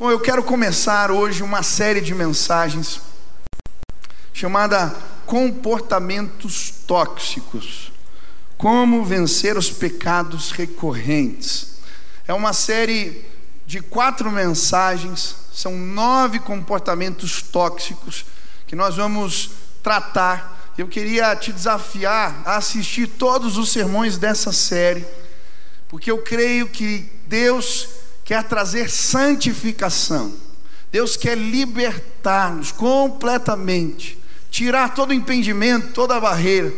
Bom, eu quero começar hoje uma série de mensagens chamada Comportamentos Tóxicos. Como vencer os pecados recorrentes. É uma série de quatro mensagens, são nove comportamentos tóxicos que nós vamos tratar. Eu queria te desafiar a assistir todos os sermões dessa série, porque eu creio que Deus quer trazer santificação. Deus quer libertar-nos completamente, tirar todo o impedimento, toda a barreira,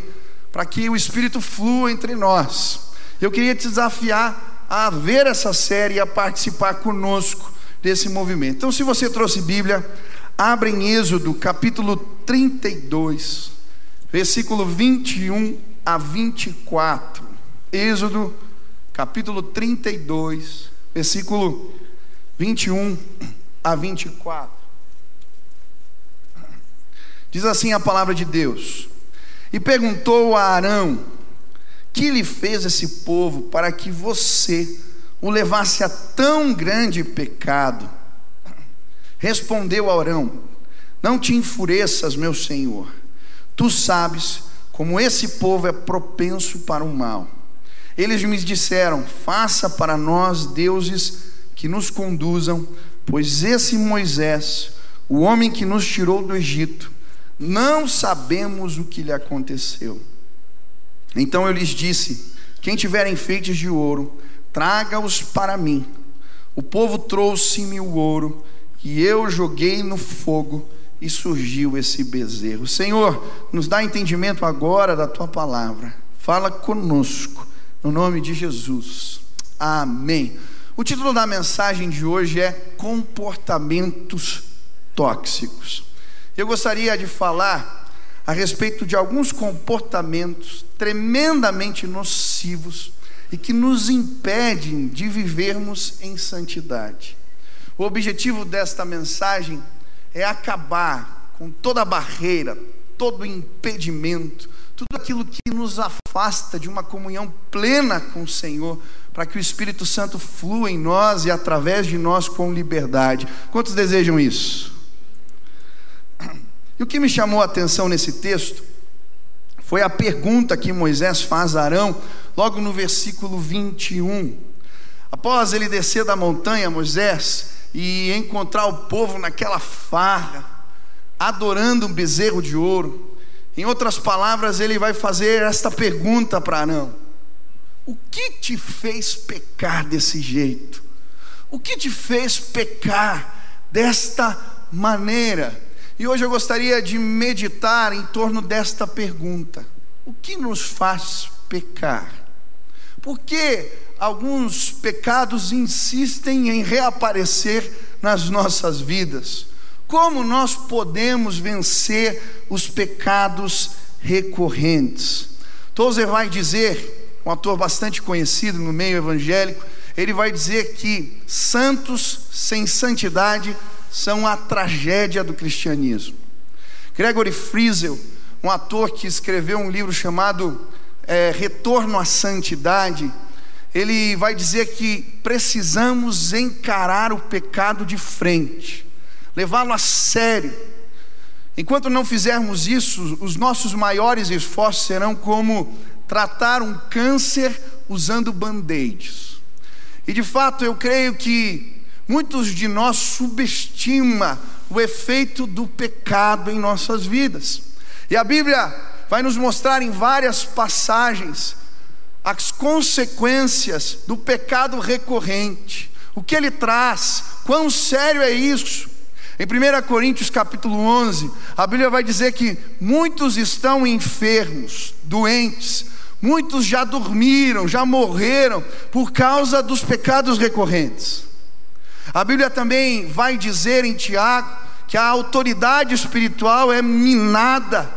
para que o Espírito flua entre nós. Eu queria te desafiar a ver essa série e a participar conosco desse movimento. Então, se você trouxe Bíblia, abra em Êxodo capítulo 32, versículo 21 a 24. Êxodo capítulo 32, versículo 21 a 24. Diz assim a palavra de Deus: E perguntou a Arão: Que lhe fez esse povo para que você o levasse a tão grande pecado? Respondeu Arão: Não te enfureças, meu senhor. Tu sabes como esse povo é propenso para o mal. Eles me disseram: Faça para nós deuses que nos conduzam, pois esse Moisés, o homem que nos tirou do Egito, não sabemos o que lhe aconteceu. Então eu lhes disse: Quem tiver enfeites de ouro, traga-os para mim. O povo trouxe-me o ouro, e eu joguei no fogo, e surgiu esse bezerro. Senhor, nos dá entendimento agora da tua palavra. Fala conosco no nome de Jesus. Amém. O título da mensagem de hoje é Comportamentos Tóxicos. Eu gostaria de falar a respeito de alguns comportamentos tremendamente nocivos e que nos impedem de vivermos em santidade. O objetivo desta mensagem é acabar com toda barreira, todo impedimento, tudo aquilo que nos afasta de uma comunhão plena com o Senhor, para que o Espírito Santo flua em nós e através de nós com liberdade. Quantos desejam isso? E o que me chamou a atenção nesse texto foi a pergunta que Moisés faz a Arão, logo no versículo 21. Após ele descer da montanha, Moisés, e encontrar o povo naquela farra, adorando um bezerro de ouro, em outras palavras, ele vai fazer esta pergunta para Arão: O que te fez pecar desse jeito? O que te fez pecar desta maneira? E hoje eu gostaria de meditar em torno desta pergunta: O que nos faz pecar? Por que alguns pecados insistem em reaparecer nas nossas vidas? Como nós podemos vencer os pecados recorrentes? Tozer vai dizer, um ator bastante conhecido no meio evangélico, ele vai dizer que santos sem santidade são a tragédia do cristianismo. Gregory Friesel, um ator que escreveu um livro chamado é, Retorno à Santidade, ele vai dizer que precisamos encarar o pecado de frente levá-lo a sério. Enquanto não fizermos isso, os nossos maiores esforços serão como tratar um câncer usando band-aids. E de fato, eu creio que muitos de nós subestimam o efeito do pecado em nossas vidas. E a Bíblia vai nos mostrar em várias passagens as consequências do pecado recorrente, o que ele traz, quão sério é isso, em 1 Coríntios capítulo 11, a Bíblia vai dizer que muitos estão enfermos, doentes, muitos já dormiram, já morreram por causa dos pecados recorrentes. A Bíblia também vai dizer em Tiago que a autoridade espiritual é minada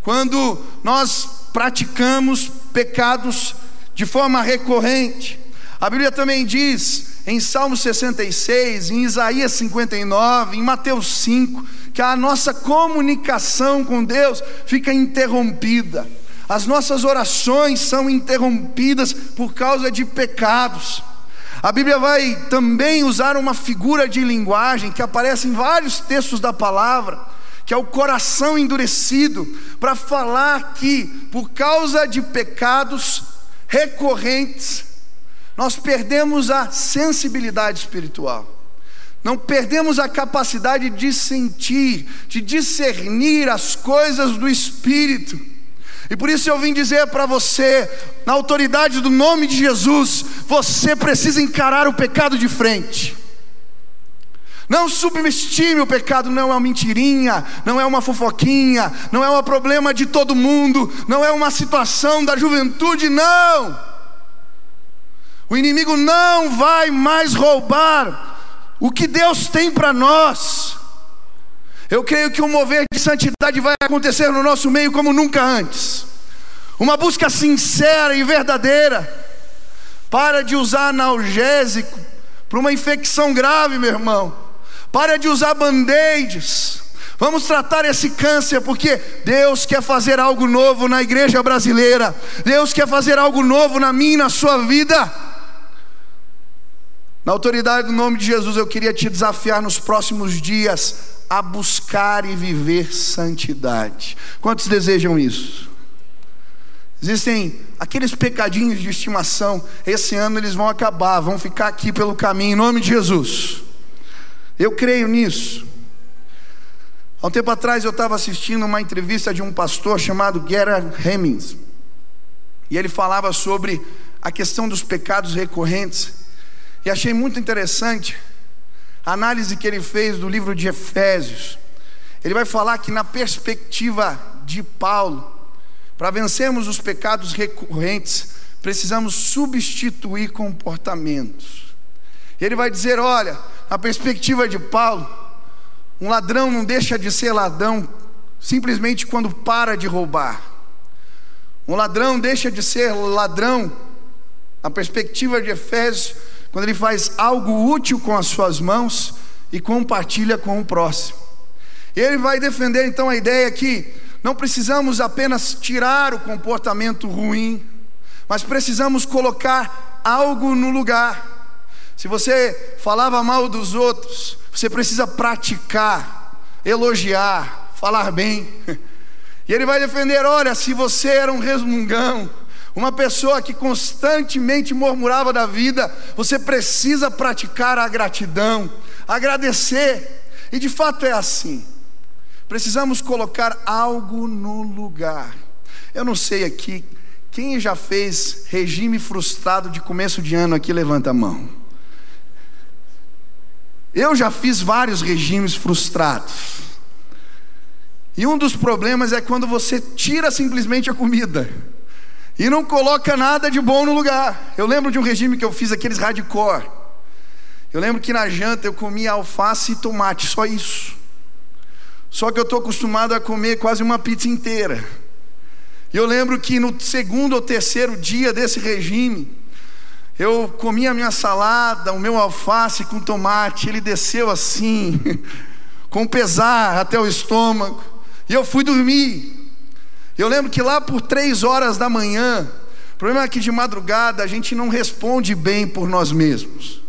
quando nós praticamos pecados de forma recorrente. A Bíblia também diz em Salmo 66, em Isaías 59, em Mateus 5, que a nossa comunicação com Deus fica interrompida, as nossas orações são interrompidas por causa de pecados. A Bíblia vai também usar uma figura de linguagem que aparece em vários textos da palavra, que é o coração endurecido, para falar que por causa de pecados recorrentes, nós perdemos a sensibilidade espiritual. Não perdemos a capacidade de sentir, de discernir as coisas do Espírito. E por isso eu vim dizer para você, na autoridade do nome de Jesus, você precisa encarar o pecado de frente. Não subestime o pecado, não é uma mentirinha, não é uma fofoquinha, não é um problema de todo mundo, não é uma situação da juventude, não. O inimigo não vai mais roubar o que Deus tem para nós. Eu creio que um mover de santidade vai acontecer no nosso meio como nunca antes. Uma busca sincera e verdadeira. Para de usar analgésico para uma infecção grave, meu irmão. Para de usar band-aids. Vamos tratar esse câncer, porque Deus quer fazer algo novo na igreja brasileira. Deus quer fazer algo novo na minha e na sua vida. Na autoridade do nome de Jesus, eu queria te desafiar nos próximos dias a buscar e viver santidade. Quantos desejam isso? Existem aqueles pecadinhos de estimação, esse ano eles vão acabar, vão ficar aqui pelo caminho, em nome de Jesus. Eu creio nisso. Há um tempo atrás eu estava assistindo uma entrevista de um pastor chamado Gerard Hemmings, e ele falava sobre a questão dos pecados recorrentes. E achei muito interessante a análise que ele fez do livro de Efésios. Ele vai falar que, na perspectiva de Paulo, para vencermos os pecados recorrentes, precisamos substituir comportamentos. Ele vai dizer: olha, na perspectiva de Paulo, um ladrão não deixa de ser ladrão simplesmente quando para de roubar. Um ladrão deixa de ser ladrão, na perspectiva de Efésios, quando ele faz algo útil com as suas mãos e compartilha com o próximo. Ele vai defender então a ideia que não precisamos apenas tirar o comportamento ruim, mas precisamos colocar algo no lugar. Se você falava mal dos outros, você precisa praticar, elogiar, falar bem. E ele vai defender: olha, se você era um resmungão, uma pessoa que constantemente murmurava da vida, você precisa praticar a gratidão, agradecer, e de fato é assim. Precisamos colocar algo no lugar. Eu não sei aqui, quem já fez regime frustrado de começo de ano aqui, levanta a mão. Eu já fiz vários regimes frustrados. E um dos problemas é quando você tira simplesmente a comida e não coloca nada de bom no lugar. Eu lembro de um regime que eu fiz, aqueles hardcore. Eu lembro que na janta eu comia alface e tomate, só isso. Só que eu estou acostumado a comer quase uma pizza inteira. E eu lembro que no segundo ou terceiro dia desse regime, eu comia a minha salada, o meu alface com tomate, ele desceu assim, com pesar até o estômago, e eu fui dormir. Eu lembro que lá por três horas da manhã, o problema é que de madrugada a gente não responde bem por nós mesmos.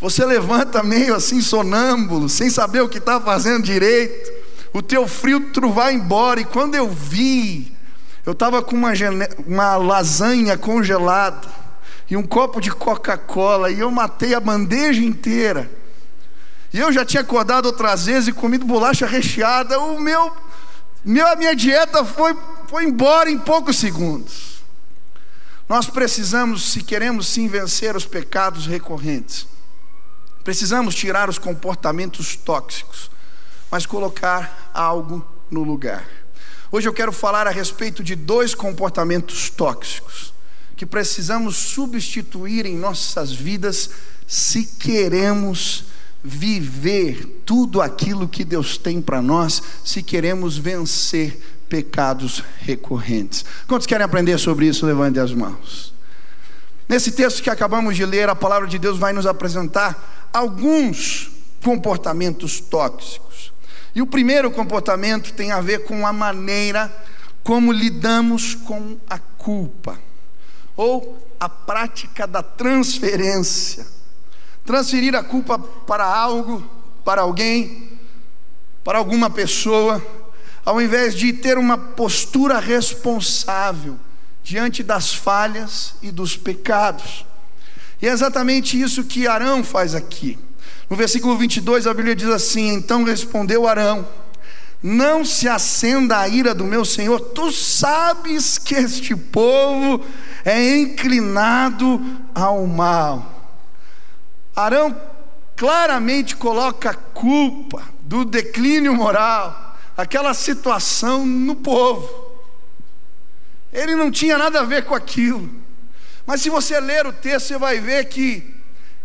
Você levanta meio assim sonâmbulo, sem saber o que está fazendo direito. O teu frio vai embora. E quando eu vi, eu estava com uma, uma lasanha congelada e um copo de Coca-Cola e eu matei a bandeja inteira. E eu já tinha acordado outras vezes e comido bolacha recheada. O meu meu, a minha dieta foi, foi embora em poucos segundos. Nós precisamos, se queremos sim vencer os pecados recorrentes, precisamos tirar os comportamentos tóxicos, mas colocar algo no lugar. Hoje eu quero falar a respeito de dois comportamentos tóxicos que precisamos substituir em nossas vidas se queremos viver tudo aquilo que Deus tem para nós, se queremos vencer pecados recorrentes. Quantos querem aprender sobre isso? Levante as mãos. Nesse texto que acabamos de ler, a palavra de Deus vai nos apresentar alguns comportamentos tóxicos. E o primeiro comportamento tem a ver com a maneira como lidamos com a culpa. ou a prática da transferência. Transferir a culpa para algo, para alguém, para alguma pessoa, ao invés de ter uma postura responsável diante das falhas e dos pecados. E é exatamente isso que Arão faz aqui. No versículo 22, a Bíblia diz assim: Então respondeu Arão: Não se acenda a ira do meu senhor, tu sabes que este povo é inclinado ao mal. Arão claramente coloca a culpa do declínio moral, aquela situação no povo. Ele não tinha nada a ver com aquilo. Mas se você ler o texto, você vai ver que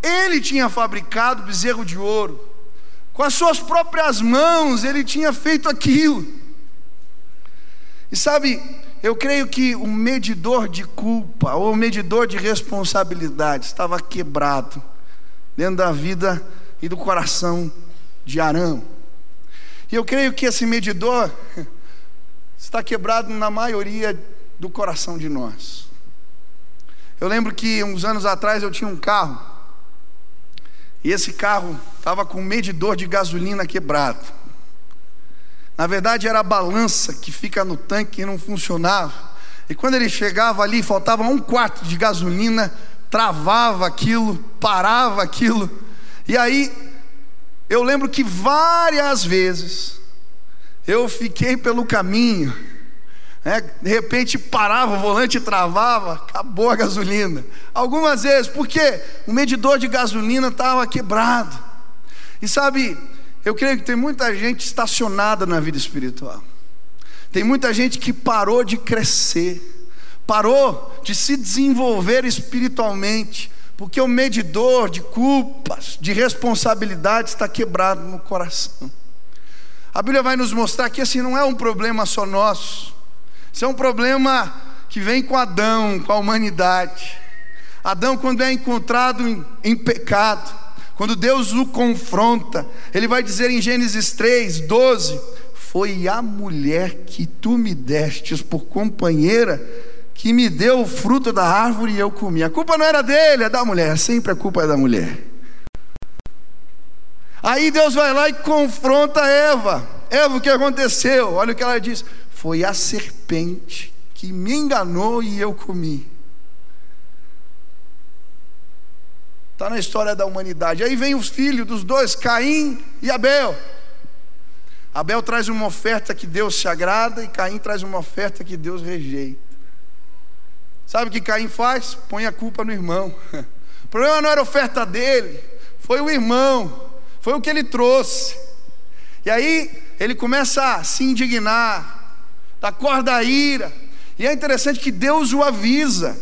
ele tinha fabricado bezerro de ouro. Com as suas próprias mãos, ele tinha feito aquilo. E sabe, eu creio que o medidor de culpa, ou o medidor de responsabilidade, estava quebrado dentro da vida e do coração de Arão. E eu creio que esse medidor está quebrado na maioria do coração de nós. Eu lembro que uns anos atrás eu tinha um carro, e esse carro estava com um medidor de gasolina quebrado. Na verdade, era a balança que fica no tanque e não funcionava. E quando ele chegava ali, faltava um quarto de gasolina, travava aquilo, parava aquilo. E aí, eu lembro que várias vezes eu fiquei pelo caminho né? De repente parava o volante, travava, acabou a gasolina. Algumas vezes, porque o medidor de gasolina estava quebrado. E sabe, eu creio que tem muita gente estacionada na vida espiritual. Tem muita gente que parou de crescer, parou de se desenvolver espiritualmente, porque o medidor de culpas, de responsabilidades está quebrado no coração. A Bíblia vai nos mostrar que esse não é um problema só nosso. Isso é um problema que vem com Adão, com a humanidade. Adão, quando é encontrado em, em pecado, quando Deus o confronta, ele vai dizer em Gênesis 3, 12: Foi a mulher que tu me destes por companheira que me deu o fruto da árvore e eu comi. A culpa não era dele, é da mulher, sempre a culpa é da mulher. Aí Deus vai lá e confronta Eva. Eva, o que aconteceu? Olha o que ela diz: foi a serpente que me enganou e eu comi. Está na história da humanidade. Aí vem os filhos dos dois, Caim e Abel. Abel traz uma oferta que Deus se agrada e Caim traz uma oferta que Deus rejeita. Sabe o que Caim faz? Põe a culpa no irmão. O problema não era a oferta dele, foi o irmão, foi o que ele trouxe. E aí ele começa a se indignar, da corda ira. E é interessante que Deus o avisa.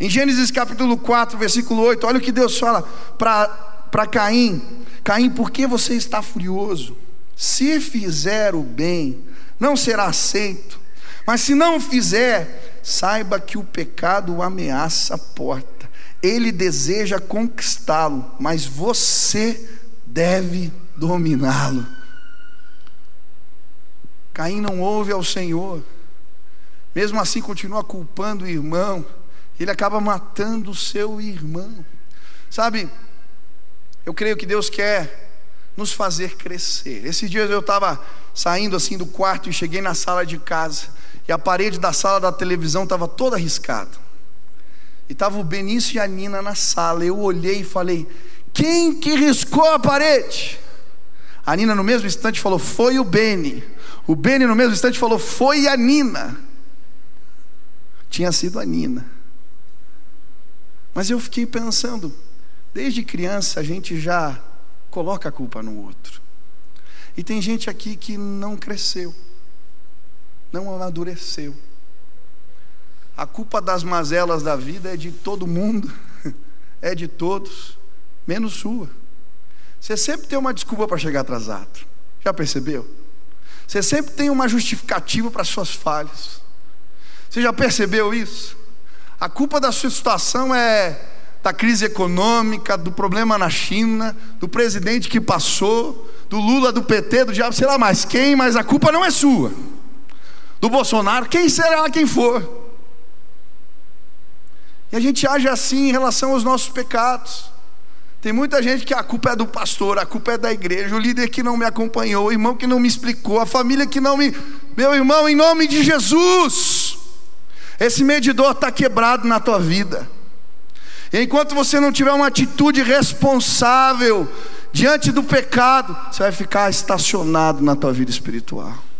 Em Gênesis capítulo 4, versículo 8, olha o que Deus fala para Caim: Caim, por que você está furioso? Se fizer o bem, não será aceito. Mas se não fizer, saiba que o pecado ameaça a porta. Ele deseja conquistá-lo, mas você deve dominá-lo. Caim não ouve ao Senhor, mesmo assim continua culpando o irmão, ele acaba matando o seu irmão. Sabe, eu creio que Deus quer nos fazer crescer. Esses dias eu estava saindo assim do quarto e cheguei na sala de casa, e a parede da sala da televisão estava toda arriscada. E estava o Benício e a Nina na sala. Eu olhei e falei: Quem que riscou a parede? A Nina, no mesmo instante, falou: Foi o Beni. O Beni, no mesmo instante, falou: Foi a Nina. Tinha sido a Nina. Mas eu fiquei pensando, desde criança a gente já coloca a culpa no outro. E tem gente aqui que não cresceu, não amadureceu. A culpa das mazelas da vida é de todo mundo, é de todos, menos sua. Você sempre tem uma desculpa para chegar atrasado. Já percebeu? Você sempre tem uma justificativa para suas falhas. Você já percebeu isso? A culpa da sua situação é da crise econômica, do problema na China, do presidente que passou, do Lula, do PT, do diabo, sei lá mais quem, mas a culpa não é sua. Do Bolsonaro, quem será quem for. E a gente age assim em relação aos nossos pecados. Tem muita gente que a culpa é do pastor, a culpa é da igreja, o líder que não me acompanhou, o irmão que não me explicou, a família que não me. Meu irmão, em nome de Jesus, esse medidor está quebrado na tua vida. E enquanto você não tiver uma atitude responsável diante do pecado, você vai ficar estacionado na tua vida espiritual.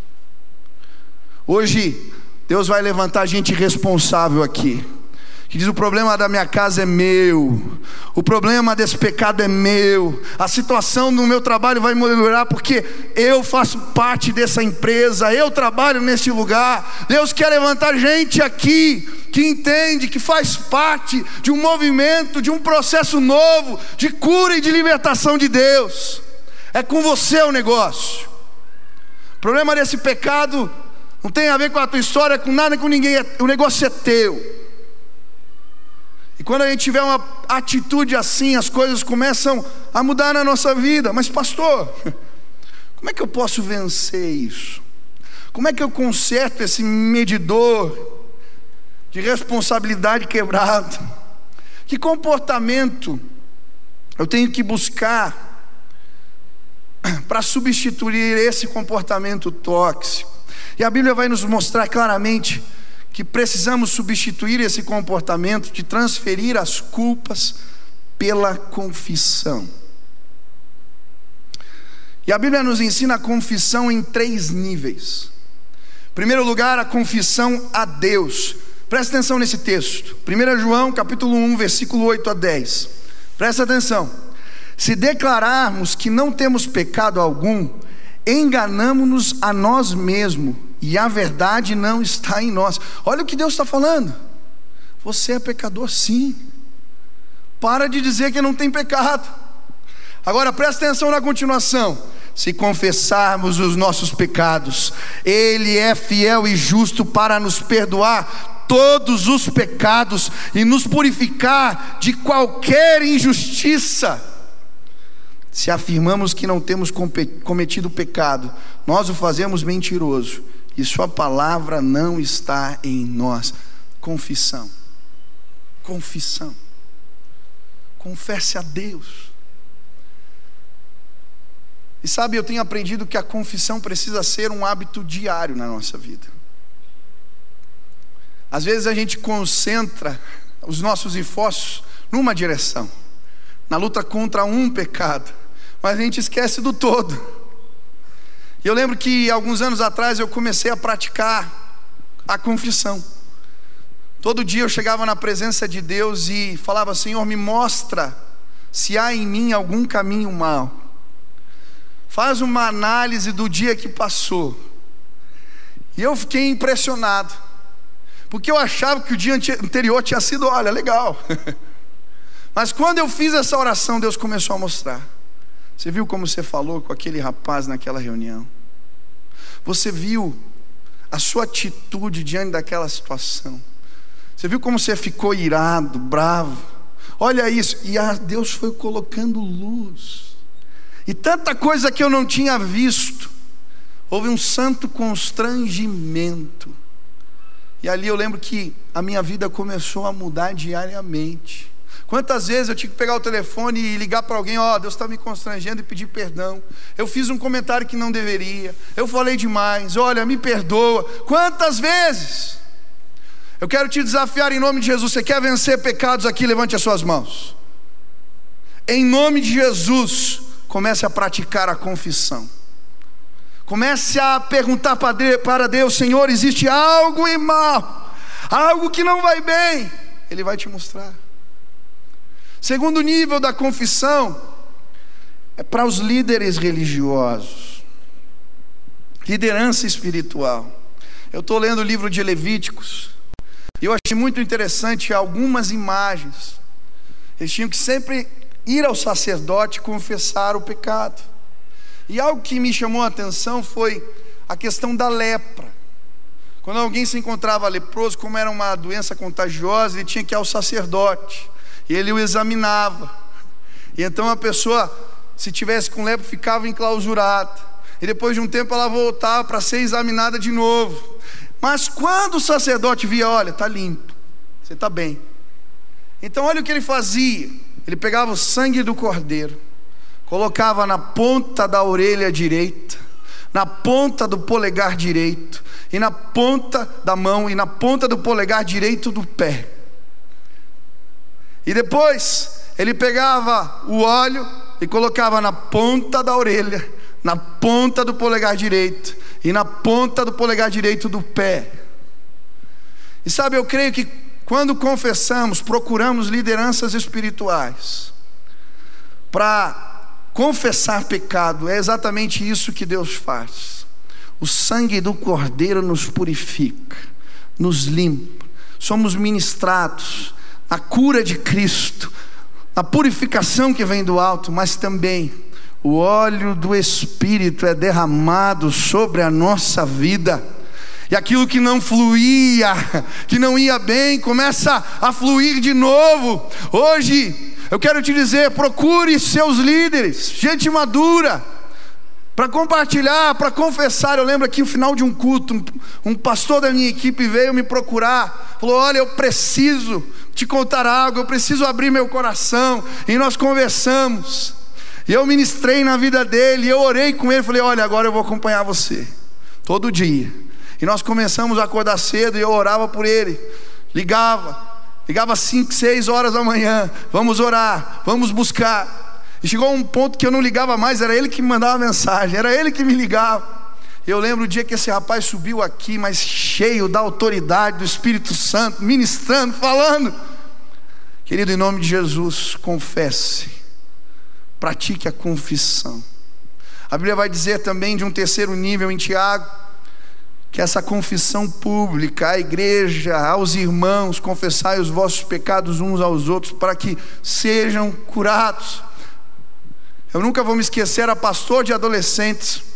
Hoje, Deus vai levantar gente responsável aqui que diz: o problema da minha casa é meu, o problema desse pecado é meu, a situação no meu trabalho vai melhorar porque eu faço parte dessa empresa, eu trabalho nesse lugar. Deus quer levantar gente aqui que entende, que faz parte de um movimento, de um processo novo de cura e de libertação de Deus. É com você o negócio. O problema desse pecado não tem a ver com a tua história, com nada, com ninguém. O negócio é teu. E quando a gente tiver uma atitude assim, as coisas começam a mudar na nossa vida. Mas, pastor, como é que eu posso vencer isso? Como é que eu conserto esse medidor de responsabilidade quebrado? Que comportamento eu tenho que buscar para substituir esse comportamento tóxico? E a Bíblia vai nos mostrar claramente que precisamos substituir esse comportamento de transferir as culpas pela confissão. E a Bíblia nos ensina a confissão em três níveis. Em primeiro lugar, a confissão a Deus. Presta atenção nesse texto. 1 João, capítulo 1, versículo 8 a 10. Presta atenção. Se declararmos que não temos pecado algum, enganamos-nos a nós mesmos e a verdade não está em nós. Olha o que Deus está falando. Você é pecador, sim. Para de dizer que não tem pecado. Agora presta atenção na continuação. Se confessarmos os nossos pecados, Ele é fiel e justo para nos perdoar todos os pecados e nos purificar de qualquer injustiça. Se afirmamos que não temos cometido pecado, nós o fazemos mentiroso e Sua palavra não está em nós. Confissão. Confissão. Confesse a Deus. E sabe, eu tenho aprendido que a confissão precisa ser um hábito diário na nossa vida. Às vezes a gente concentra os nossos esforços numa direção, na luta contra um pecado, mas a gente esquece do todo. E eu lembro que alguns anos atrás eu comecei a praticar a confissão. Todo dia eu chegava na presença de Deus e falava: Senhor, me mostra se há em mim algum caminho mal. Faz uma análise do dia que passou. E eu fiquei impressionado, porque eu achava que o dia anterior tinha sido, olha, legal. Mas quando eu fiz essa oração, Deus começou a mostrar. Você viu como você falou com aquele rapaz naquela reunião? Você viu a sua atitude diante daquela situação? Você viu como você ficou irado, bravo? Olha isso, e a Deus foi colocando luz. E tanta coisa que eu não tinha visto. Houve um santo constrangimento. E ali eu lembro que a minha vida começou a mudar diariamente. Quantas vezes eu tive que pegar o telefone e ligar para alguém, ó, oh, Deus está me constrangendo e pedir perdão. Eu fiz um comentário que não deveria. Eu falei demais. Olha, me perdoa. Quantas vezes? Eu quero te desafiar em nome de Jesus. Você quer vencer pecados aqui? Levante as suas mãos. Em nome de Jesus, comece a praticar a confissão. Comece a perguntar para Deus: Senhor, existe algo em mal, algo que não vai bem. Ele vai te mostrar. Segundo nível da confissão é para os líderes religiosos, liderança espiritual. Eu estou lendo o livro de Levíticos e eu achei muito interessante algumas imagens. Eles tinham que sempre ir ao sacerdote confessar o pecado. E algo que me chamou a atenção foi a questão da lepra. Quando alguém se encontrava leproso, como era uma doença contagiosa, ele tinha que ir ao sacerdote e ele o examinava. E então a pessoa, se tivesse com lepra, ficava enclausurada. E depois de um tempo ela voltava para ser examinada de novo. Mas quando o sacerdote via, olha, está limpo, você está bem, Então, olha o que ele fazia: ele pegava o sangue do cordeiro, colocava na ponta da orelha direita, na ponta do polegar direito, e na ponta da mão, e na ponta do polegar direito do pé. E depois, ele pegava o óleo e colocava na ponta da orelha, na ponta do polegar direito e na ponta do polegar direito do pé. E sabe, eu creio que quando confessamos, procuramos lideranças espirituais para confessar pecado, é exatamente isso que Deus faz. O sangue do Cordeiro nos purifica, nos limpa, somos ministrados na cura de Cristo, na purificação que vem do alto, mas também o óleo do Espírito é derramado sobre a nossa vida. E aquilo que não fluía, que não ia bem, começa a fluir de novo. Hoje, eu quero te dizer: procure seus líderes, gente madura, para compartilhar, para confessar. Eu lembro aqui no final de um culto, um, um pastor da minha equipe veio me procurar, falou: Olha, eu preciso te contar algo, eu preciso abrir meu coração. E nós conversamos. E eu ministrei na vida dele, eu orei com ele, falei: Olha, agora eu vou acompanhar você, todo dia. E nós começamos a acordar cedo e eu orava por ele, ligava, ligava 5, 6 horas da manhã, vamos orar, vamos buscar. E chegou um ponto que eu não ligava mais, era ele que me mandava mensagem, era ele que me ligava. Eu lembro o dia que esse rapaz subiu aqui, mas cheio da autoridade do Espírito Santo, ministrando, falando. Querido, em nome de Jesus, confesse, pratique a confissão. A Bíblia vai dizer também de um terceiro nível em Tiago, que essa confissão pública, à igreja, aos irmãos, confessai os vossos pecados uns aos outros, para que sejam curados. Eu nunca vou me esquecer, era pastor de adolescentes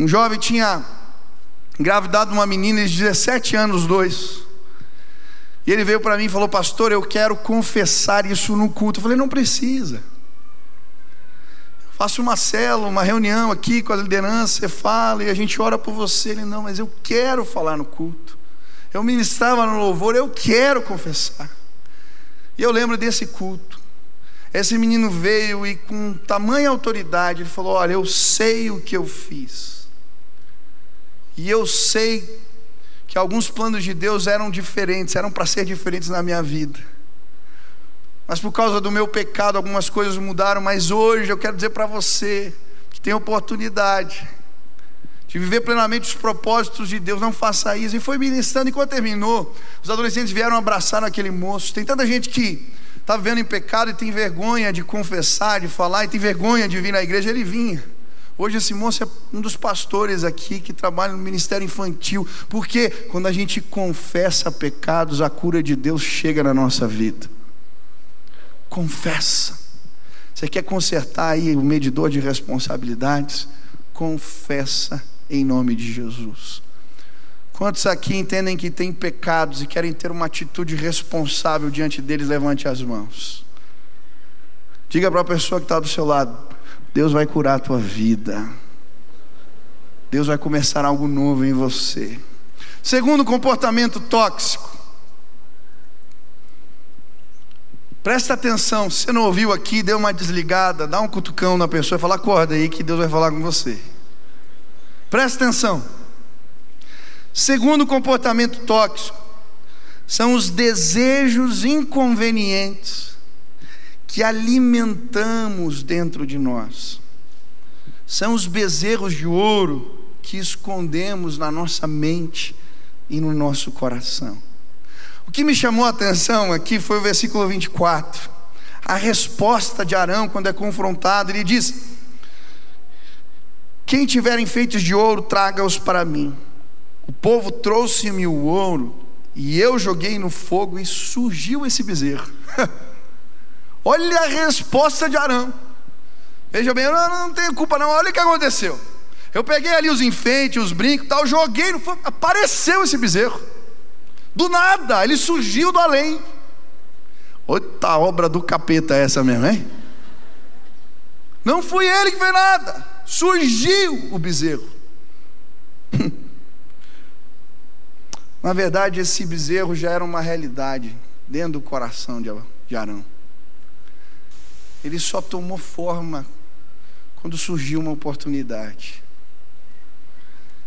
um jovem tinha engravidado uma menina de 17 anos, dois. E ele veio para mim e falou: Pastor, eu quero confessar isso no culto. Eu falei: Não precisa. Faça uma célula, uma reunião aqui com a liderança, você fala e a gente ora por você. Ele: Não, mas eu quero falar no culto. Eu ministrava no louvor, eu quero confessar. E eu lembro desse culto. Esse menino veio e com tamanha autoridade, ele falou: Olha, eu sei o que eu fiz. E eu sei que alguns planos de Deus eram diferentes, eram para ser diferentes na minha vida. Mas por causa do meu pecado, algumas coisas mudaram. Mas hoje eu quero dizer para você que tem oportunidade de viver plenamente os propósitos de Deus. Não faça isso. E foi ministrando. E quando terminou, os adolescentes vieram abraçar aquele moço. Tem tanta gente que está vivendo em pecado e tem vergonha de confessar, de falar, e tem vergonha de vir na igreja. Ele vinha. Hoje esse moço é um dos pastores aqui que trabalha no ministério infantil, porque quando a gente confessa pecados, a cura de Deus chega na nossa vida. Confessa. Você quer consertar aí o medidor de responsabilidades? Confessa em nome de Jesus. Quantos aqui entendem que têm pecados e querem ter uma atitude responsável diante deles? Levante as mãos. Diga para a pessoa que está do seu lado: Deus vai curar a tua vida. Deus vai começar algo novo em você. Segundo comportamento tóxico. Presta atenção, se você não ouviu aqui, dê uma desligada, dá um cutucão na pessoa e fala, acorda aí que Deus vai falar com você. Presta atenção. Segundo comportamento tóxico, são os desejos inconvenientes que alimentamos dentro de nós. São os bezerros de ouro que escondemos na nossa mente e no nosso coração. O que me chamou a atenção aqui foi o versículo 24. A resposta de Arão quando é confrontado, ele diz: Quem tiver enfeites de ouro, traga-os para mim. O povo trouxe-me o ouro e eu joguei no fogo e surgiu esse bezerro. Olha a resposta de Arão. Veja bem, eu não, não tenho culpa não. Olha o que aconteceu. Eu peguei ali os enfeites, os brincos, tal, joguei no fogo, apareceu esse bezerro. Do nada, ele surgiu do além. Outra obra do capeta essa mesmo, hein? Não fui ele que fez nada. Surgiu o bezerro. Na verdade, esse bezerro já era uma realidade dentro do coração de Arão. Ele só tomou forma quando surgiu uma oportunidade.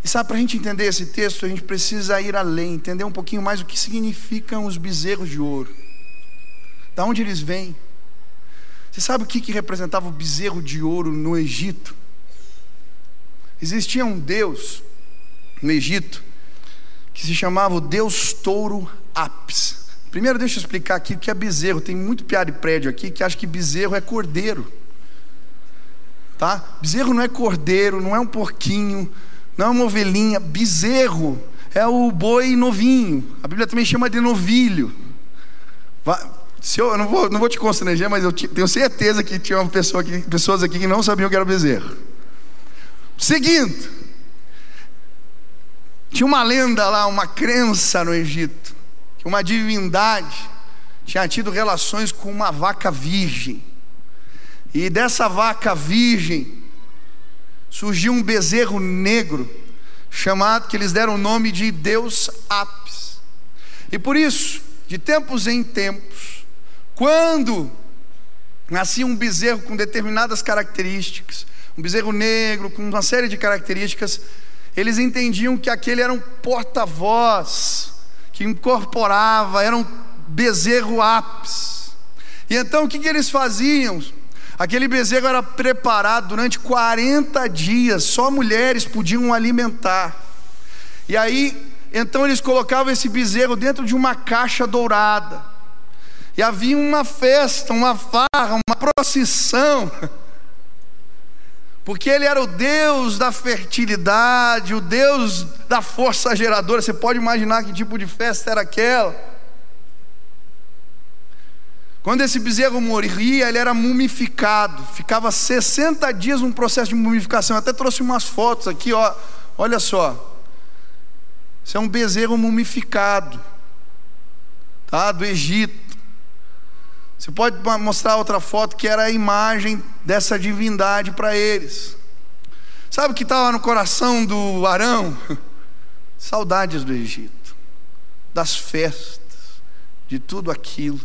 E sabe, para a gente entender esse texto, a gente precisa ir além, entender um pouquinho mais o que significam os bezerros de ouro. Da onde eles vêm? Você sabe o que, que representava o bezerro de ouro no Egito? Existia um Deus no Egito que se chamava o Deus Touro Apis. Primeiro, deixa eu explicar aqui o que é bezerro. Tem muito piada de prédio aqui que acha que bezerro é cordeiro. Tá? Bezerro não é cordeiro, não é um porquinho, não é uma ovelhinha. Bezerro é o boi novinho. A Bíblia também chama de novilho. Se eu, eu não, vou, não vou te constranger, mas eu tenho certeza que tinha uma pessoa aqui, pessoas aqui que não sabiam que era bezerro. Seguindo, tinha uma lenda lá, uma crença no Egito que uma divindade tinha tido relações com uma vaca virgem. E dessa vaca virgem surgiu um bezerro negro, chamado, que eles deram o nome de Deus Apis. E por isso, de tempos em tempos, quando nascia um bezerro com determinadas características, um bezerro negro com uma série de características, eles entendiam que aquele era um porta-voz que incorporava, era um bezerro ápice. E então o que, que eles faziam? Aquele bezerro era preparado durante 40 dias, só mulheres podiam alimentar. E aí, então eles colocavam esse bezerro dentro de uma caixa dourada. E havia uma festa, uma farra, uma procissão. Porque ele era o Deus da fertilidade, o Deus da força geradora. Você pode imaginar que tipo de festa era aquela? Quando esse bezerro morria, ele era mumificado, ficava 60 dias num processo de mumificação. Até trouxe umas fotos aqui, ó. Olha só. Isso é um bezerro mumificado, tá? Do Egito. Você pode mostrar outra foto que era a imagem dessa divindade para eles. Sabe o que estava no coração do Arão? Saudades do Egito, das festas, de tudo aquilo.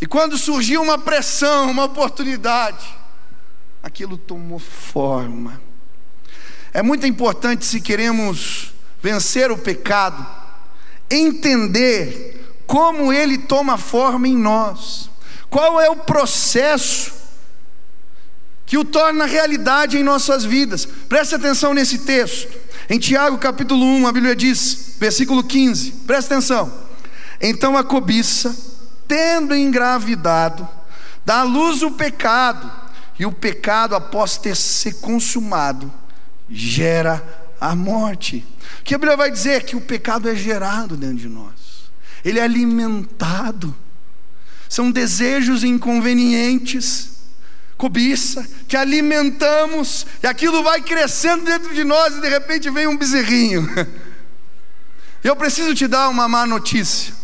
E quando surgiu uma pressão, uma oportunidade, aquilo tomou forma. É muito importante, se queremos vencer o pecado, entender como ele toma forma em nós, qual é o processo que o torna realidade em nossas vidas. Preste atenção nesse texto. Em Tiago capítulo 1, a Bíblia diz, versículo 15, preste atenção. Então a cobiça, tendo engravidado, dá à luz o pecado, e o pecado, após ter se consumado, gera a morte. O que a Bíblia vai dizer é que o pecado é gerado dentro de nós ele é alimentado. São desejos inconvenientes, cobiça, que alimentamos, e aquilo vai crescendo dentro de nós, e de repente vem um bezerrinho. Eu preciso te dar uma má notícia.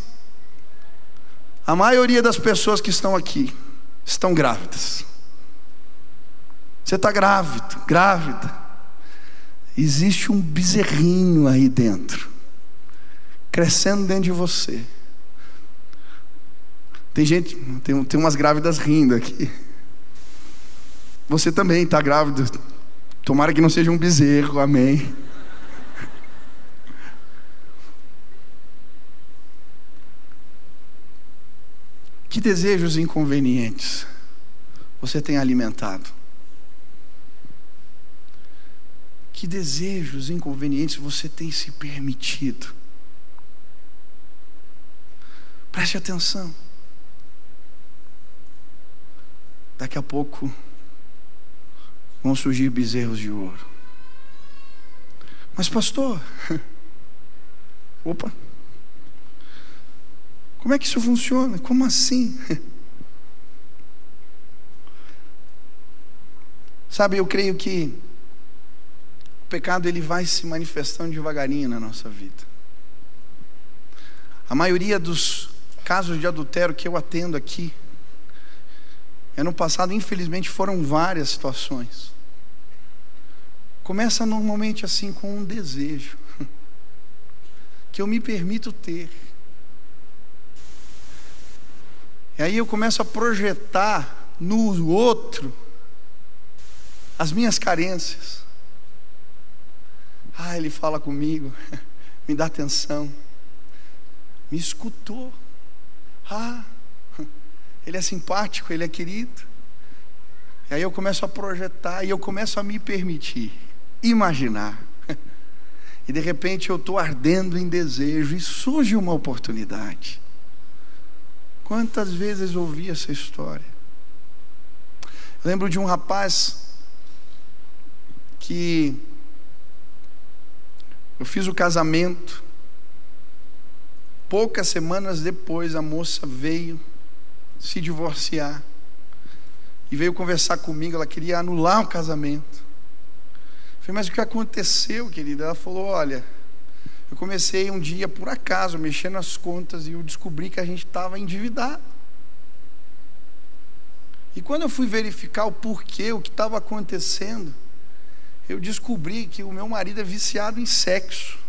A maioria das pessoas que estão aqui estão grávidas. Você está grávido, grávida. Existe um bezerrinho aí dentro crescendo dentro de você. Tem gente, tem, tem umas grávidas rindo aqui. Você também está grávido. Tomara que não seja um bezerro, amém. Que desejos inconvenientes você tem alimentado? Que desejos inconvenientes você tem se permitido? Preste atenção. Daqui a pouco vão surgir bezerros de ouro. Mas, pastor, opa, como é que isso funciona? Como assim? Sabe, eu creio que o pecado ele vai se manifestando devagarinho na nossa vida. A maioria dos casos de adultério que eu atendo aqui. Ano passado, infelizmente, foram várias situações. Começa normalmente assim com um desejo que eu me permito ter. E aí eu começo a projetar no outro as minhas carências. Ah, ele fala comigo, me dá atenção, me escutou. Ah, ele é simpático, ele é querido. E aí eu começo a projetar e eu começo a me permitir, imaginar. E de repente eu estou ardendo em desejo e surge uma oportunidade. Quantas vezes ouvi essa história? Lembro de um rapaz que eu fiz o casamento. Poucas semanas depois a moça veio se divorciar e veio conversar comigo. Ela queria anular o casamento. Eu falei, mas o que aconteceu, querida? Ela falou: Olha, eu comecei um dia por acaso mexendo nas contas e eu descobri que a gente estava endividado. E quando eu fui verificar o porquê, o que estava acontecendo, eu descobri que o meu marido é viciado em sexo.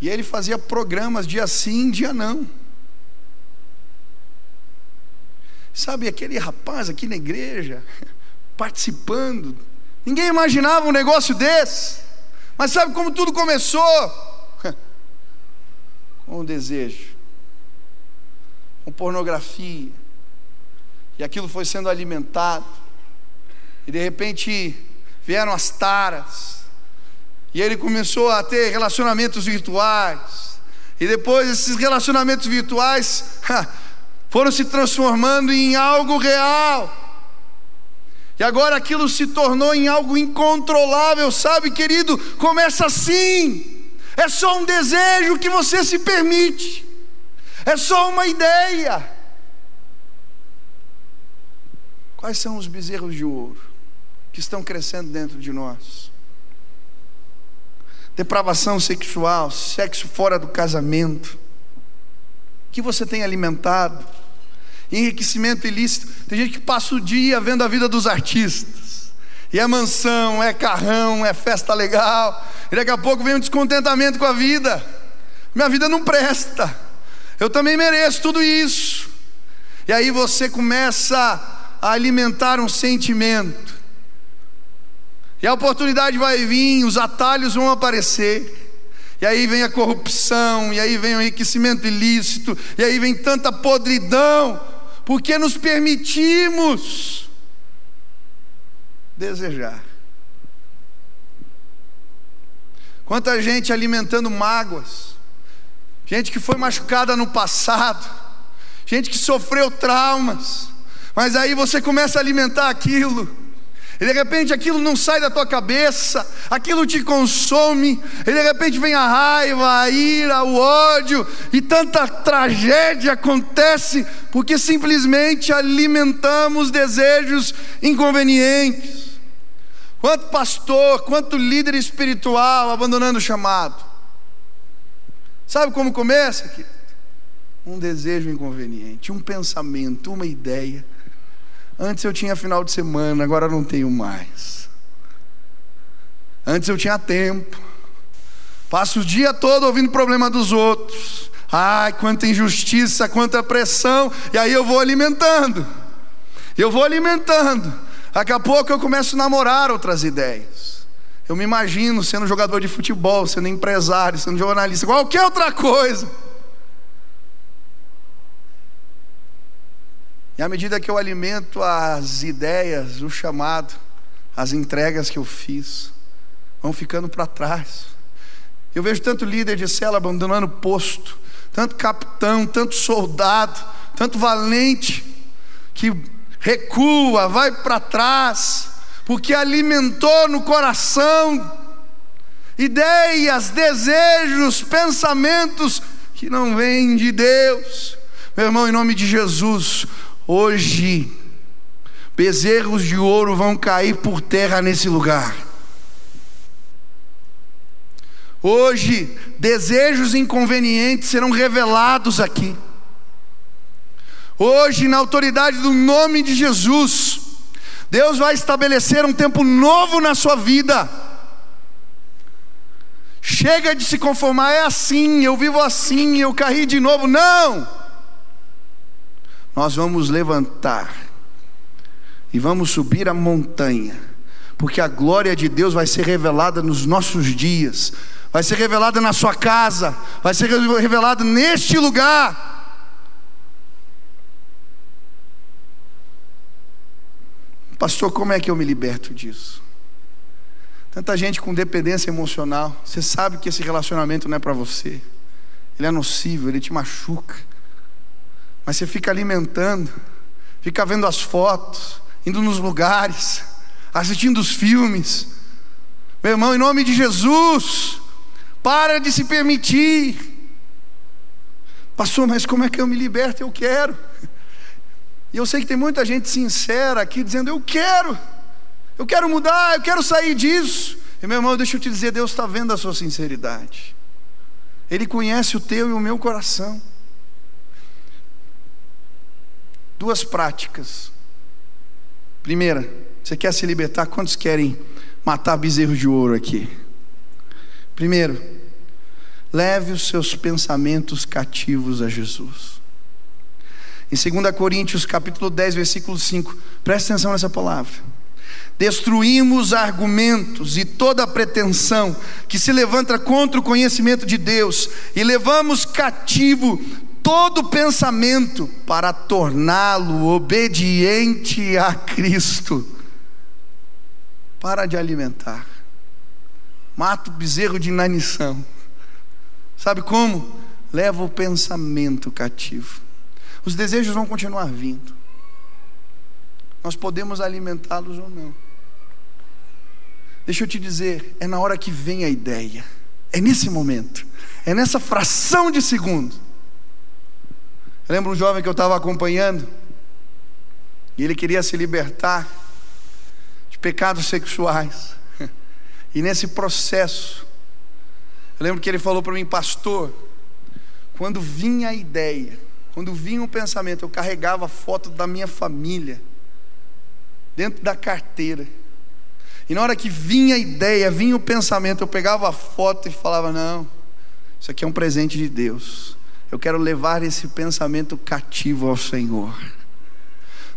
E ele fazia programas dia sim, dia não. Sabe aquele rapaz aqui na igreja, participando. Ninguém imaginava um negócio desse. Mas sabe como tudo começou? Com o desejo, com pornografia e aquilo foi sendo alimentado. E de repente vieram as taras. E ele começou a ter relacionamentos virtuais. E depois esses relacionamentos virtuais foram se transformando em algo real. E agora aquilo se tornou em algo incontrolável, sabe, querido? Começa assim. É só um desejo que você se permite. É só uma ideia. Quais são os bezerros de ouro que estão crescendo dentro de nós? Depravação sexual, sexo fora do casamento. que você tem alimentado? Enriquecimento ilícito. Tem gente que passa o dia vendo a vida dos artistas. E é mansão, é carrão, é festa legal. E daqui a pouco vem um descontentamento com a vida. Minha vida não presta. Eu também mereço tudo isso. E aí você começa a alimentar um sentimento. E a oportunidade vai vir, os atalhos vão aparecer. E aí vem a corrupção, e aí vem o enriquecimento ilícito, e aí vem tanta podridão, porque nos permitimos desejar. Quanta gente alimentando mágoas, gente que foi machucada no passado, gente que sofreu traumas, mas aí você começa a alimentar aquilo. E de repente aquilo não sai da tua cabeça, aquilo te consome, e de repente vem a raiva, a ira, o ódio, e tanta tragédia acontece porque simplesmente alimentamos desejos inconvenientes. Quanto pastor, quanto líder espiritual abandonando o chamado. Sabe como começa? Um desejo inconveniente, um pensamento, uma ideia Antes eu tinha final de semana, agora não tenho mais. Antes eu tinha tempo. Passo o dia todo ouvindo problema dos outros. Ai, quanta injustiça, quanta pressão. E aí eu vou alimentando. Eu vou alimentando. Daqui a pouco eu começo a namorar outras ideias. Eu me imagino sendo jogador de futebol, sendo empresário, sendo jornalista, qualquer outra coisa. E à medida que eu alimento as ideias, o chamado, as entregas que eu fiz, vão ficando para trás. Eu vejo tanto líder de cela abandonando posto, tanto capitão, tanto soldado, tanto valente, que recua, vai para trás, porque alimentou no coração ideias, desejos, pensamentos que não vêm de Deus. Meu irmão, em nome de Jesus, Hoje, bezerros de ouro vão cair por terra nesse lugar. Hoje, desejos inconvenientes serão revelados aqui. Hoje, na autoridade do nome de Jesus, Deus vai estabelecer um tempo novo na sua vida. Chega de se conformar, é assim, eu vivo assim, eu caí de novo. Não! Nós vamos levantar e vamos subir a montanha, porque a glória de Deus vai ser revelada nos nossos dias, vai ser revelada na sua casa, vai ser revelada neste lugar. Pastor, como é que eu me liberto disso? Tanta gente com dependência emocional. Você sabe que esse relacionamento não é para você. Ele é nocivo, ele te machuca. Mas você fica alimentando, fica vendo as fotos, indo nos lugares, assistindo os filmes. Meu irmão, em nome de Jesus, para de se permitir. Pastor, mas como é que eu me liberto? Eu quero. E eu sei que tem muita gente sincera aqui dizendo: Eu quero. Eu quero mudar, eu quero sair disso. E meu irmão, deixa eu te dizer, Deus está vendo a sua sinceridade. Ele conhece o teu e o meu coração. Duas práticas. Primeira, você quer se libertar? Quantos querem matar bezerros de ouro aqui? Primeiro, leve os seus pensamentos cativos a Jesus. Em 2 Coríntios capítulo 10, versículo 5, preste atenção nessa palavra destruímos argumentos e toda pretensão que se levanta contra o conhecimento de Deus e levamos cativo todo pensamento para torná-lo obediente a Cristo. Para de alimentar. Mata o bezerro de inanição. Sabe como? Leva o pensamento cativo. Os desejos vão continuar vindo. Nós podemos alimentá-los ou não. Deixa eu te dizer, é na hora que vem a ideia, é nesse momento, é nessa fração de segundo. Eu lembro um jovem que eu estava acompanhando, e ele queria se libertar de pecados sexuais, e nesse processo, eu lembro que ele falou para mim, pastor, quando vinha a ideia, quando vinha o pensamento, eu carregava a foto da minha família dentro da carteira. E na hora que vinha a ideia, vinha o pensamento, eu pegava a foto e falava: Não, isso aqui é um presente de Deus. Eu quero levar esse pensamento cativo ao Senhor.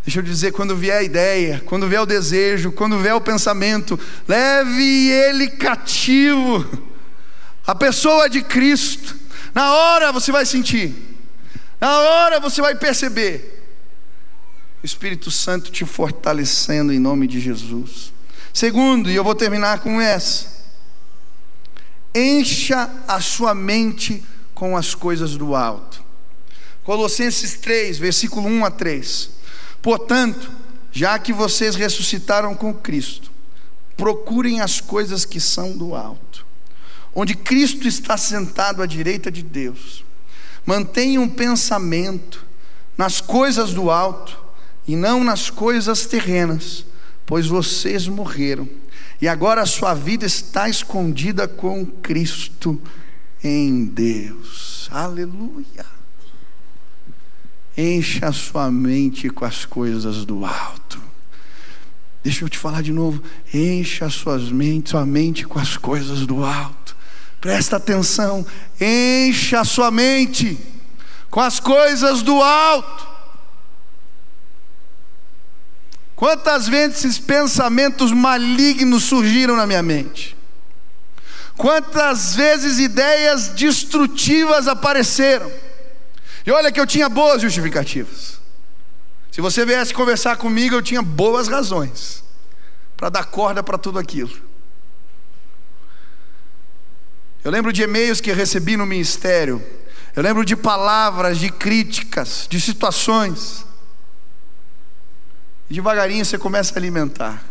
Deixa eu dizer, quando vier a ideia, quando vier o desejo, quando vier o pensamento, leve ele cativo. A pessoa de Cristo. Na hora você vai sentir. Na hora você vai perceber. O Espírito Santo te fortalecendo em nome de Jesus. Segundo, e eu vou terminar com essa: encha a sua mente com as coisas do alto. Colossenses 3, versículo 1 a 3. Portanto, já que vocês ressuscitaram com Cristo, procurem as coisas que são do alto, onde Cristo está sentado à direita de Deus. Mantenham um pensamento nas coisas do alto e não nas coisas terrenas pois vocês morreram, e agora a sua vida está escondida com Cristo em Deus. Aleluia. Encha a sua mente com as coisas do alto. Deixa eu te falar de novo. Encha a suas mentes, sua mente com as coisas do alto. Presta atenção. Encha a sua mente com as coisas do alto. Quantas vezes esses pensamentos malignos surgiram na minha mente? Quantas vezes ideias destrutivas apareceram? E olha que eu tinha boas justificativas. Se você viesse conversar comigo, eu tinha boas razões para dar corda para tudo aquilo. Eu lembro de e-mails que recebi no ministério. Eu lembro de palavras, de críticas, de situações. E devagarinho você começa a alimentar.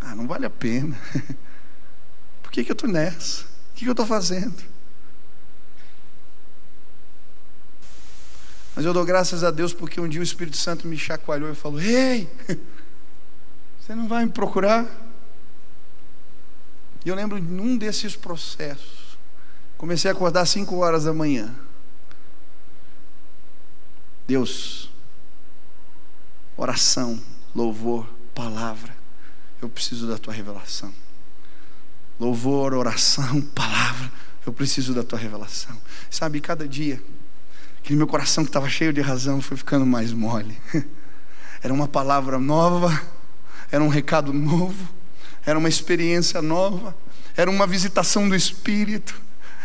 Ah, não vale a pena. Por que, que eu estou nessa? O que, que eu estou fazendo? Mas eu dou graças a Deus porque um dia o Espírito Santo me chacoalhou e falou: Ei, você não vai me procurar? E eu lembro num desses processos, comecei a acordar às 5 horas da manhã. Deus, oração, louvor, palavra. Eu preciso da tua revelação. Louvor, oração, palavra. Eu preciso da tua revelação. Sabe, cada dia, Aquele meu coração que estava cheio de razão foi ficando mais mole. Era uma palavra nova, era um recado novo, era uma experiência nova, era uma visitação do Espírito,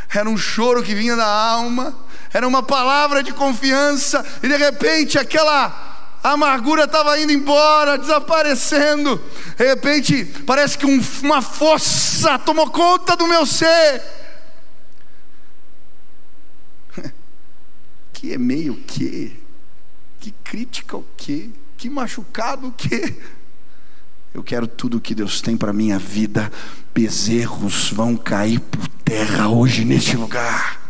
era um choro que vinha da alma, era uma palavra de confiança, e de repente aquela amargura estava indo embora, desaparecendo. De repente, parece que um, uma força tomou conta do meu ser. Que é meio que? Que crítica o quê? Que machucado o quê? Eu quero tudo que Deus tem para minha vida. Bezerros vão cair por terra hoje neste lugar.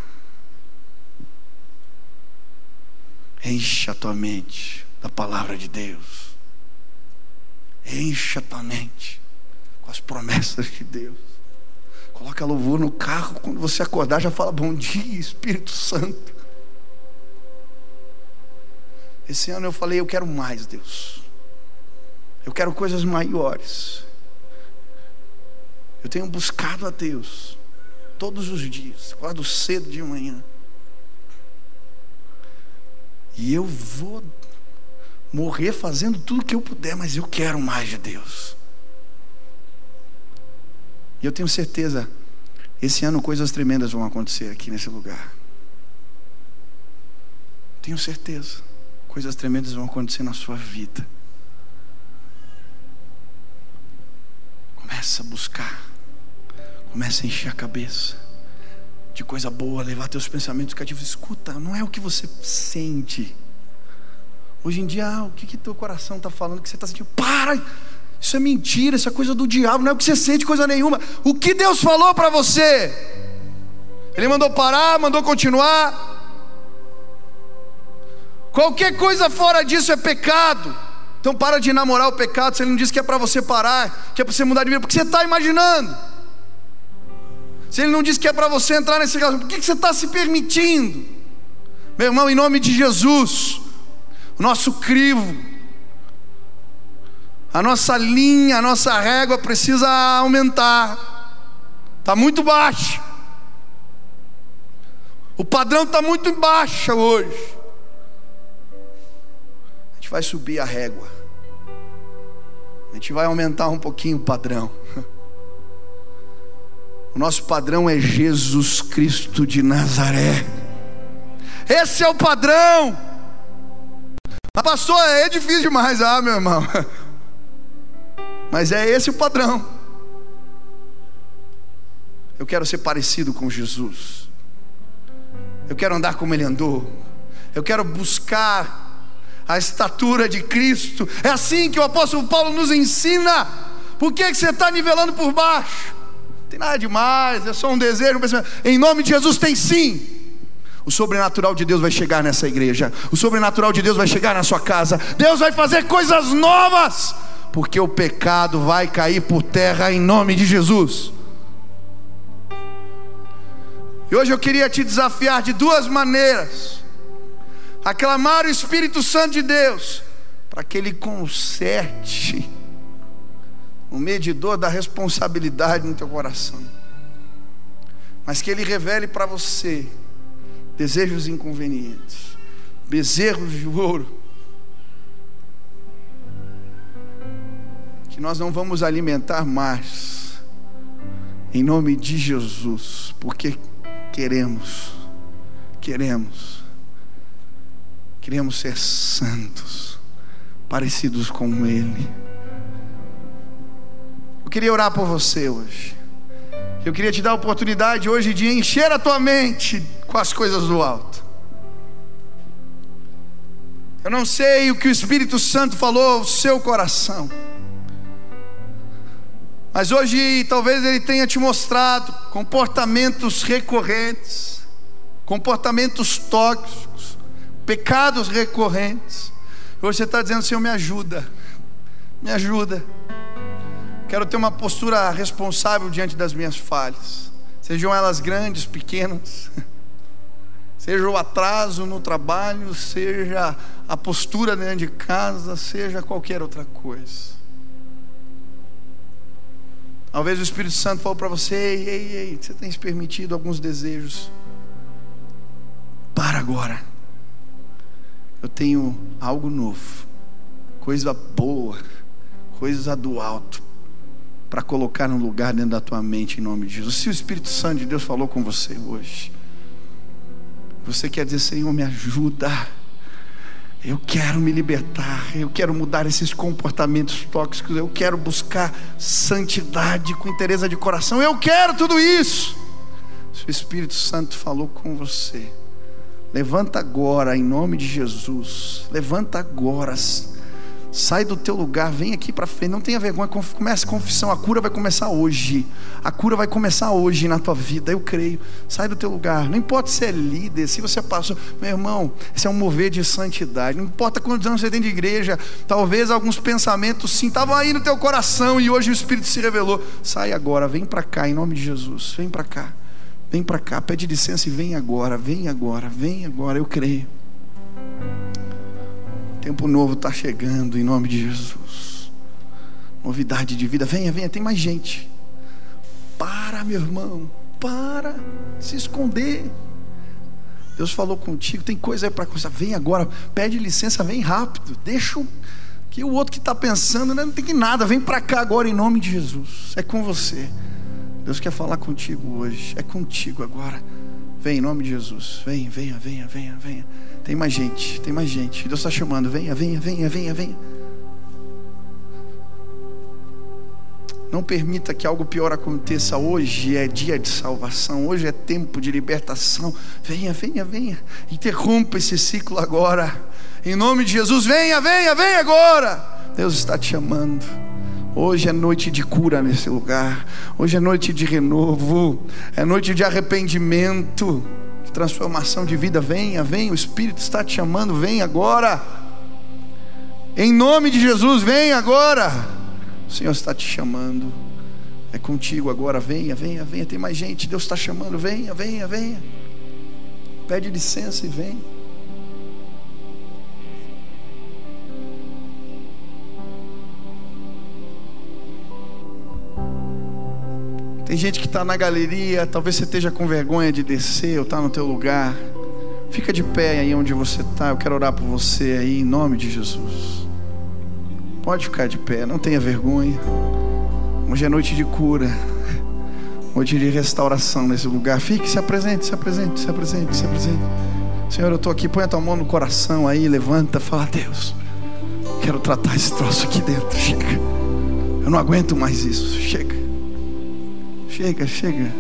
Encha a tua mente da palavra de Deus. Encha tua mente com as promessas de Deus. Coloca louvor no carro. Quando você acordar, já fala: Bom dia, Espírito Santo. Esse ano eu falei: Eu quero mais, Deus. Eu quero coisas maiores. Eu tenho buscado a Deus todos os dias. Acordo cedo de manhã. E eu vou morrer fazendo tudo que eu puder, mas eu quero mais de Deus. E eu tenho certeza, esse ano coisas tremendas vão acontecer aqui nesse lugar. Tenho certeza, coisas tremendas vão acontecer na sua vida. Começa a buscar, começa a encher a cabeça de coisa boa, levar teus pensamentos cativos. Escuta, não é o que você sente. Hoje em dia, ah, o que, que teu coração está falando, que você está sentindo? Para! Isso é mentira, isso é coisa do diabo, não é o que você sente, coisa nenhuma. O que Deus falou para você? Ele mandou parar, mandou continuar. Qualquer coisa fora disso é pecado. Então para de namorar o pecado, se ele não disse que é para você parar, que é para você mudar de vida, porque você está imaginando. Se ele não diz que é para você entrar nesse caso, por que você está se permitindo? Meu irmão, em nome de Jesus, o nosso crivo, a nossa linha, a nossa régua precisa aumentar. Está muito baixa. O padrão está muito baixa hoje. A gente vai subir a régua. A gente vai aumentar um pouquinho o padrão. O nosso padrão é Jesus Cristo de Nazaré. Esse é o padrão. A pastor é difícil demais, ah, meu irmão. Mas é esse o padrão. Eu quero ser parecido com Jesus. Eu quero andar como ele andou. Eu quero buscar a estatura de Cristo. É assim que o apóstolo Paulo nos ensina. Por que, que você está nivelando por baixo? tem nada demais, é só um desejo, um. Em nome de Jesus tem sim. O sobrenatural de Deus vai chegar nessa igreja. O sobrenatural de Deus vai chegar na sua casa. Deus vai fazer coisas novas, porque o pecado vai cair por terra em nome de Jesus. E hoje eu queria te desafiar de duas maneiras: aclamar o Espírito Santo de Deus, para que Ele conserte o medidor da responsabilidade no teu coração. Mas que ele revele para você desejos inconvenientes, bezerros de ouro, que nós não vamos alimentar mais, em nome de Jesus, porque queremos, queremos, queremos ser santos, parecidos com Ele queria orar por você hoje. Eu queria te dar a oportunidade hoje de encher a tua mente com as coisas do alto. Eu não sei o que o Espírito Santo falou ao seu coração. Mas hoje talvez ele tenha te mostrado comportamentos recorrentes, comportamentos tóxicos, pecados recorrentes. Hoje você está dizendo, Senhor, me ajuda, me ajuda. Quero ter uma postura responsável diante das minhas falhas, sejam elas grandes, pequenas, seja o atraso no trabalho, seja a postura dentro de casa, seja qualquer outra coisa. Talvez o Espírito Santo falou para você: ei, ei, ei, você tem se permitido alguns desejos. Para agora. tenho algo novo, coisa boa, coisa do alto, para colocar no lugar dentro da tua mente, em nome de Jesus. Se o Espírito Santo de Deus falou com você hoje, você quer dizer, Senhor, me ajuda. Eu quero me libertar, eu quero mudar esses comportamentos tóxicos, eu quero buscar santidade com interesse de coração, eu quero tudo isso. Se o Espírito Santo falou com você, levanta agora em nome de Jesus, levanta agora Sai do teu lugar, vem aqui para frente, não tenha vergonha, comece a confissão, a cura vai começar hoje. A cura vai começar hoje na tua vida, eu creio. Sai do teu lugar, não importa se é líder, se você passou, meu irmão, esse é um mover de santidade. Não importa quantos anos você tem de igreja, talvez alguns pensamentos sim estavam aí no teu coração e hoje o Espírito se revelou. Sai agora, vem para cá em nome de Jesus. Vem para cá. Vem para cá, pede licença e vem agora, vem agora, vem agora, eu creio. Tempo novo está chegando em nome de Jesus. Novidade de vida. Venha, venha, tem mais gente. Para, meu irmão. Para se esconder. Deus falou contigo, tem coisa aí para começar. Vem agora, pede licença, vem rápido. Deixa o, que o outro que está pensando, né, não tem que nada. Vem para cá agora em nome de Jesus. É com você. Deus quer falar contigo hoje. É contigo agora. Vem em nome de Jesus. Vem, venha, venha, venha, venha. Tem mais gente, tem mais gente. Deus está chamando. Venha, venha, venha, venha, venha. Não permita que algo pior aconteça. Hoje é dia de salvação. Hoje é tempo de libertação. Venha, venha, venha. Interrompa esse ciclo agora. Em nome de Jesus, venha, venha, venha agora. Deus está te chamando. Hoje é noite de cura nesse lugar. Hoje é noite de renovo. É noite de arrependimento transformação de vida. Venha, venha, o Espírito está te chamando, vem agora. Em nome de Jesus, vem agora. O Senhor está te chamando. É contigo agora. Venha, venha, venha. Tem mais gente. Deus está chamando. Venha, venha, venha. Pede licença e vem. Tem gente que está na galeria, talvez você esteja com vergonha de descer ou está no teu lugar. Fica de pé aí onde você está. Eu quero orar por você aí em nome de Jesus. Pode ficar de pé, não tenha vergonha. Hoje é noite de cura, noite de restauração nesse lugar. Fique, se apresente, se apresente, se apresente, se apresente. Senhor, eu estou aqui. Põe a tua mão no coração aí, levanta, fala, Deus, quero tratar esse troço aqui dentro. Chega, eu não aguento mais isso. Chega. Chega, chega.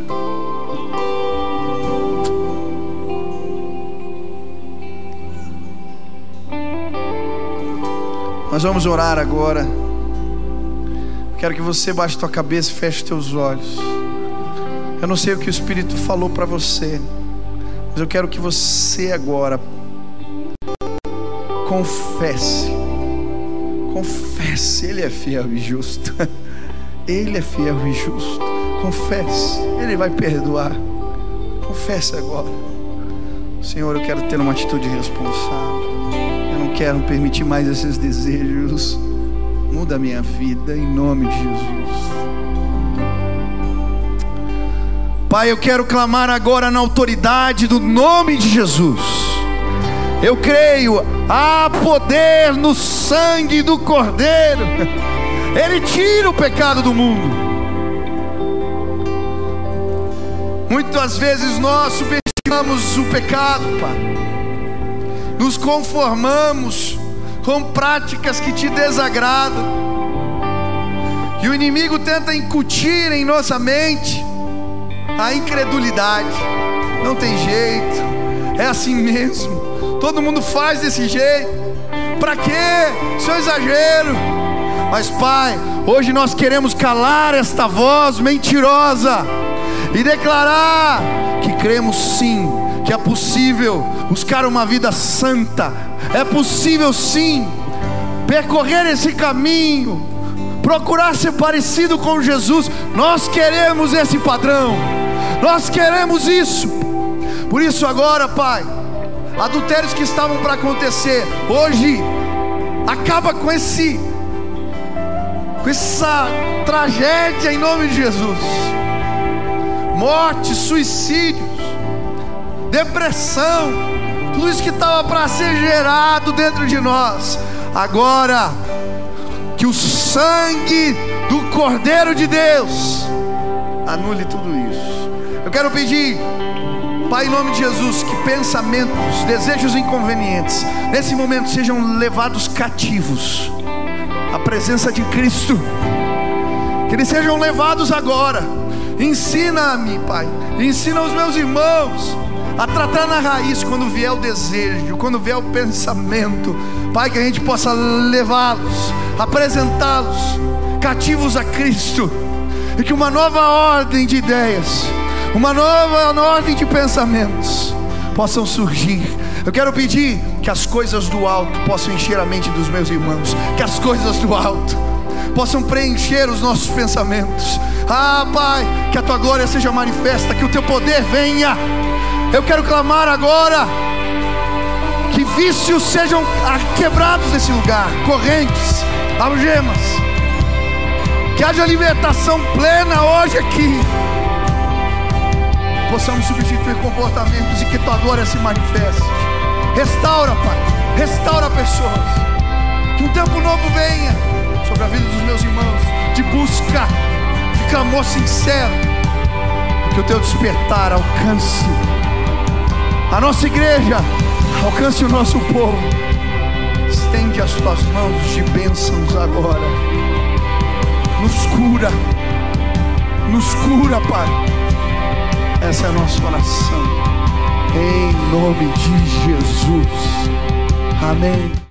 Nós vamos orar agora. Quero que você baixe tua cabeça e feche teus olhos. Eu não sei o que o Espírito falou para você, mas eu quero que você agora confesse. Confesse, Ele é fiel e justo. Ele é fiel e justo. Confesse, Ele vai perdoar. Confesse agora. Senhor, eu quero ter uma atitude responsável. Eu não quero permitir mais esses desejos. Muda a minha vida em nome de Jesus. Pai, eu quero clamar agora na autoridade do nome de Jesus. Eu creio, há poder no sangue do Cordeiro. Ele tira o pecado do mundo. Muitas vezes nós subestimamos o pecado, Pai. Nos conformamos com práticas que te desagradam. E o inimigo tenta incutir em nossa mente a incredulidade. Não tem jeito, é assim mesmo. Todo mundo faz desse jeito. Para quê? Seu exagero. Mas, Pai, hoje nós queremos calar esta voz mentirosa e declarar que cremos sim, que é possível buscar uma vida santa, é possível sim percorrer esse caminho, procurar ser parecido com Jesus. Nós queremos esse padrão, nós queremos isso. Por isso, agora, Pai, adultérios que estavam para acontecer, hoje, acaba com esse, com essa tragédia em nome de Jesus mortes, suicídios, depressão, tudo isso que estava para ser gerado dentro de nós, agora, que o sangue do Cordeiro de Deus anule tudo isso. Eu quero pedir, Pai, em nome de Jesus, que pensamentos, desejos inconvenientes, nesse momento sejam levados cativos à presença de Cristo, que eles sejam levados agora. Ensina-me, Pai, ensina os meus irmãos a tratar na raiz quando vier o desejo, quando vier o pensamento, Pai, que a gente possa levá-los, apresentá-los cativos a Cristo, e que uma nova ordem de ideias, uma nova ordem de pensamentos possam surgir. Eu quero pedir que as coisas do alto possam encher a mente dos meus irmãos, que as coisas do alto possam preencher os nossos pensamentos. Ah, Pai, que a tua glória seja manifesta, que o teu poder venha eu quero clamar agora que vícios sejam quebrados nesse lugar, correntes, algemas. Que haja libertação plena hoje aqui. Possamos substituir comportamentos e que tua glória se manifeste. Restaura, Pai. Restaura pessoas. Que um tempo novo venha sobre a vida dos meus irmãos. De busca, clamor sincero. Que o teu despertar alcance a nossa igreja, alcance o nosso povo. Estende as tuas mãos de bênçãos agora. Nos cura, nos cura, Pai. Essa é a nossa oração. Em nome de Jesus. Amém.